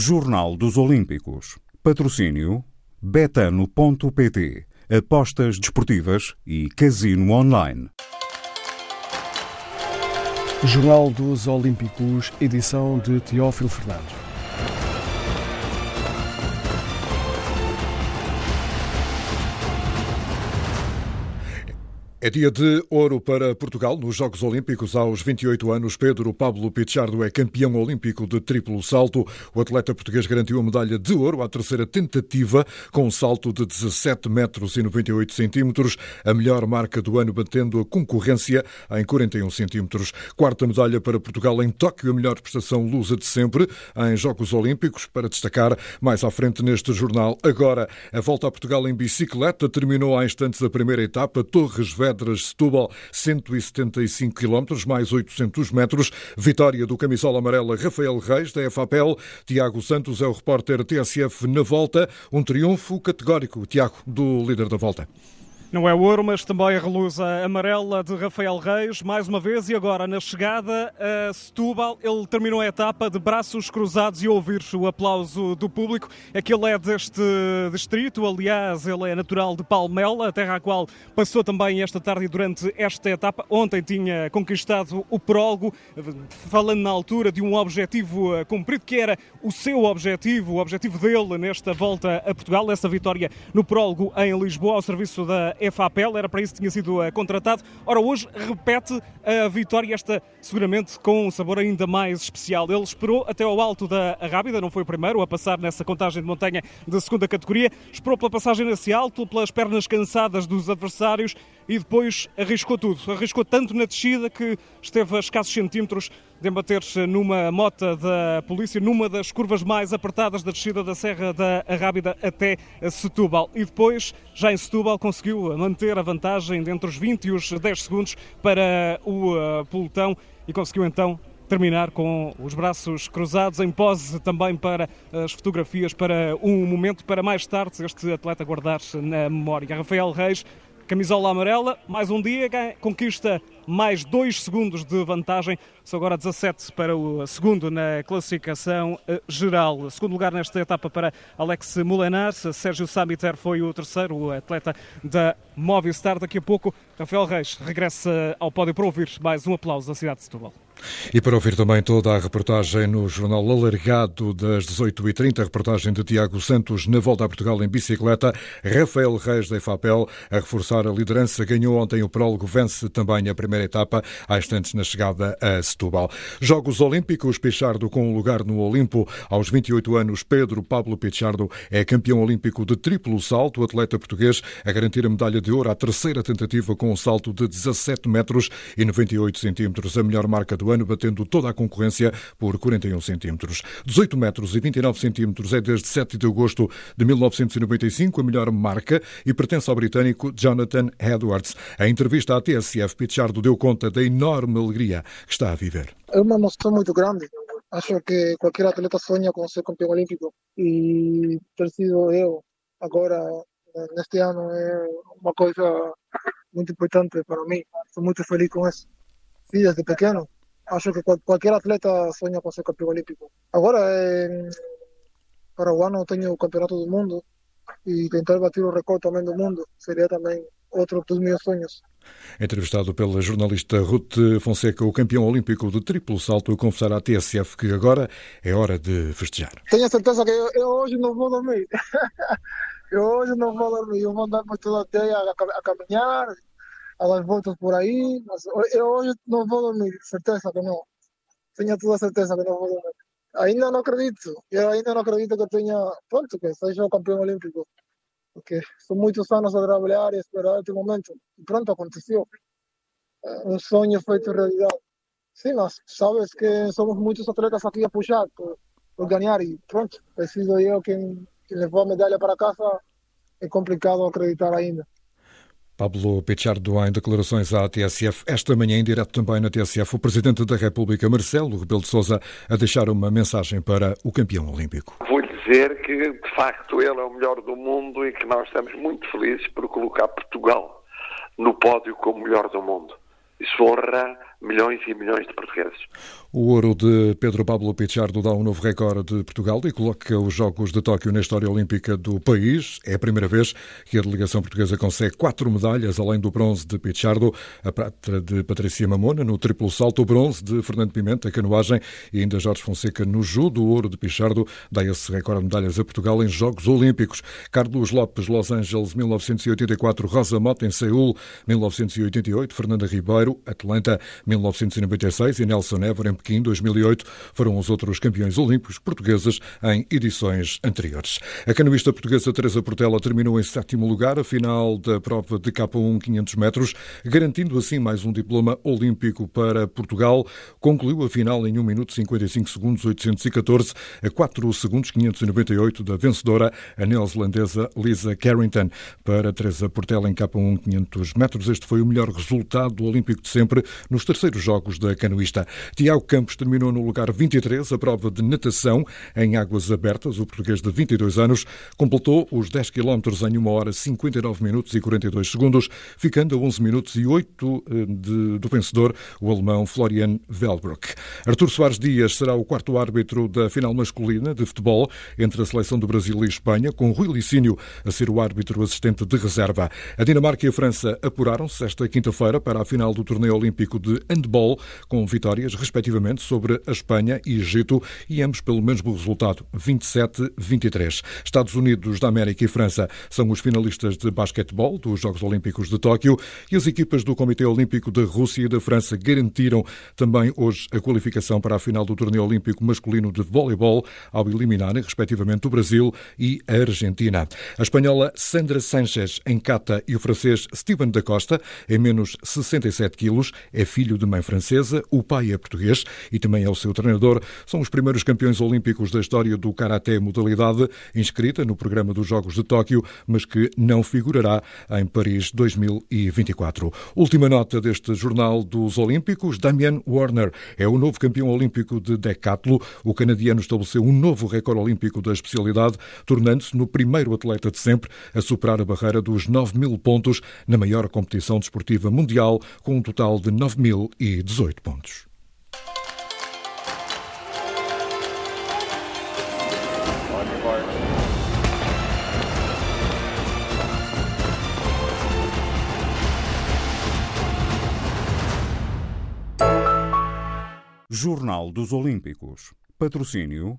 Jornal dos Olímpicos. Patrocínio betano.pt. Apostas desportivas e casino online. Jornal dos Olímpicos, edição de Teófilo Fernandes. É dia de ouro para Portugal nos Jogos Olímpicos. Aos 28 anos, Pedro Pablo Pichardo é campeão olímpico de triplo salto. O atleta português garantiu a medalha de ouro à terceira tentativa, com um salto de 17 metros e 98 centímetros, a melhor marca do ano, batendo a concorrência em 41 centímetros. Quarta medalha para Portugal em Tóquio, a melhor prestação lusa de sempre em Jogos Olímpicos. Para destacar mais à frente neste jornal. Agora, a volta a Portugal em bicicleta terminou há instantes a primeira etapa. Torres Vedras Vedras-Setúbal, 175 km, mais 800 metros. Vitória do camisola amarela Rafael Reis, da FAPEL. Tiago Santos é o repórter TSF na volta. Um triunfo categórico, Tiago, do líder da volta. Não é ouro, mas também a relusa amarela de Rafael Reis, mais uma vez, e agora na chegada a Setúbal, ele terminou a etapa de braços cruzados e ouvir o aplauso do público. É que ele é deste distrito, aliás, ele é natural de Palmela, a terra à qual passou também esta tarde e durante esta etapa. Ontem tinha conquistado o prólogo, falando na altura de um objetivo cumprido, que era o seu objetivo, o objetivo dele nesta volta a Portugal, essa vitória no prólogo em Lisboa, ao serviço da FAPEL, era para isso que tinha sido uh, contratado. Ora, hoje repete a vitória, esta seguramente com um sabor ainda mais especial. Ele esperou até ao alto da Rábida, não foi o primeiro a passar nessa contagem de montanha de segunda categoria, esperou pela passagem nesse alto, pelas pernas cansadas dos adversários e depois arriscou tudo. Arriscou tanto na descida que esteve a escassos centímetros de embater-se numa mota da polícia, numa das curvas mais apertadas da descida da Serra da Rábida até Setúbal. E depois, já em Setúbal, conseguiu manter a vantagem de entre os 20 e os 10 segundos para o uh, pelotão e conseguiu então terminar com os braços cruzados em pose também para as fotografias, para um momento para mais tarde este atleta guardar-se na memória. Rafael Reis Camisola amarela, mais um dia, conquista mais dois segundos de vantagem. São agora 17 para o segundo na classificação eh, geral. Segundo lugar nesta etapa para Alex Molenar. Sérgio Samiter foi o terceiro, o atleta da Movistar. Daqui a pouco, Rafael Reis regressa ao pódio para ouvir mais um aplauso da cidade de Setúbal. E para ouvir também toda a reportagem no Jornal Alargado das 18h30, a reportagem de Tiago Santos na volta a Portugal em bicicleta, Rafael Reis da FAPEL a reforçar a liderança, ganhou ontem o prólogo, vence também a primeira etapa, há instantes na chegada a Setúbal. Jogos Olímpicos, Pichardo com um lugar no Olimpo, aos 28 anos, Pedro Pablo Pichardo é campeão olímpico de triplo salto, atleta português a garantir a medalha de ouro à terceira tentativa com um salto de 17 metros e 98 centímetros, a melhor marca do ano, batendo toda a concorrência por 41 centímetros. 18 metros e 29 centímetros é desde 7 de agosto de 1995 a melhor marca e pertence ao britânico Jonathan Edwards. A entrevista à TSF, Pichardo deu conta da enorme alegria que está a viver. É uma emoção muito grande. Acho que qualquer atleta sonha com ser campeão olímpico e ter sido eu agora neste ano é uma coisa muito importante para mim. Estou muito feliz com isso. Sim, desde pequeno acho que qualquer atleta sonha com ser campeão olímpico. Agora, para o ano tenho o campeonato do mundo e tentar bater o recorde também do mundo seria também outro dos meus sonhos. Entrevistado pela jornalista Ruth Fonseca, o campeão olímpico de triplo salto, confessar à TSF que agora é hora de festejar. Tenho a certeza que eu, eu hoje não vou dormir. eu hoje não vou dormir. Eu vou andar por toda a teia a, a caminhar, a dar voltas por mas eu hoje não vou dormir, certeza que não. Tenho toda certeza que não vou dormir. Ainda não acredito, eu ainda não acredito que tenha, pronto, que seja o campeão olímpico. Porque são muitos anos a trabalhar e esperar este momento. E pronto, aconteceu. Um sonho feito realidade. Sim, mas sabes que somos muitos atletas aqui a puxar por, por ganhar e pronto, preciso eu quem, quem levou a medalha para casa. É complicado acreditar ainda. Pablo Pichardo em declarações à TSF. Esta manhã, em direto também na TSF, o Presidente da República, Marcelo Rebelo de Sousa, a deixar uma mensagem para o campeão olímpico. Vou-lhe dizer que, de facto, ele é o melhor do mundo e que nós estamos muito felizes por colocar Portugal no pódio como melhor do mundo. Isso honra milhões e milhões de portugueses. O ouro de Pedro Pablo Pichardo dá um novo recorde de Portugal e coloca os Jogos de Tóquio na história olímpica do país. É a primeira vez que a delegação portuguesa consegue quatro medalhas, além do bronze de Pichardo, a prata de Patrícia Mamona no triplo salto, o bronze de Fernando Pimenta, canoagem e ainda Jorge Fonseca no judo. O ouro de Pichardo dá esse recorde de medalhas a Portugal em Jogos Olímpicos. Carlos Lopes, Los Angeles, 1984, Rosa Mota em Seul, 1988, Fernanda Ribeiro, Atlanta, 1996 e Nelson Évora em Pequim, 2008, foram os outros campeões olímpicos portugueses em edições anteriores. A canoista portuguesa Teresa Portela terminou em sétimo lugar a final da prova de K1 500 metros, garantindo assim mais um diploma olímpico para Portugal. Concluiu a final em 1 minuto 55 segundos 814 a 4 segundos 598 da vencedora, a neozelandesa Lisa Carrington. Para Teresa Portela em K1 500 metros, este foi o melhor resultado olímpico de sempre nos terceiros jogos da canoista. Tiago Campos terminou no lugar 23 a prova de natação em águas abertas. O português de 22 anos completou os 10 km em 1 hora 59 minutos e 42 segundos, ficando a 11 minutos e 8 eh, de, do vencedor, o alemão Florian Velbrock. Artur Soares Dias será o quarto árbitro da final masculina de futebol entre a seleção do Brasil e Espanha, com Rui Licínio a ser o árbitro assistente de reserva. A Dinamarca e a França apuraram-se esta quinta-feira para a final do torneio olímpico de handball, com vitórias respectivamente sobre a Espanha e Egito e ambos pelo mesmo resultado, 27-23. Estados Unidos da América e França são os finalistas de basquetebol dos Jogos Olímpicos de Tóquio e as equipas do Comitê Olímpico da Rússia e da França garantiram também hoje a qualificação para a final do torneio olímpico masculino de voleibol ao eliminarem, respectivamente, o Brasil e a Argentina. A espanhola Sandra Sanchez encata e o francês Steven da Costa, em menos 67 quilos, é filho de mãe francesa, o pai é português e também é o seu treinador, são os primeiros campeões olímpicos da história do Karaté modalidade, inscrita no programa dos Jogos de Tóquio, mas que não figurará em Paris 2024. Última nota deste Jornal dos Olímpicos, Damian Warner é o novo campeão olímpico de decatlo. O canadiano estabeleceu um novo recorde olímpico da especialidade, tornando-se no primeiro atleta de sempre a superar a barreira dos 9 mil pontos na maior competição desportiva mundial, com um total de 9.018 pontos. Jornal dos Olímpicos. Patrocínio.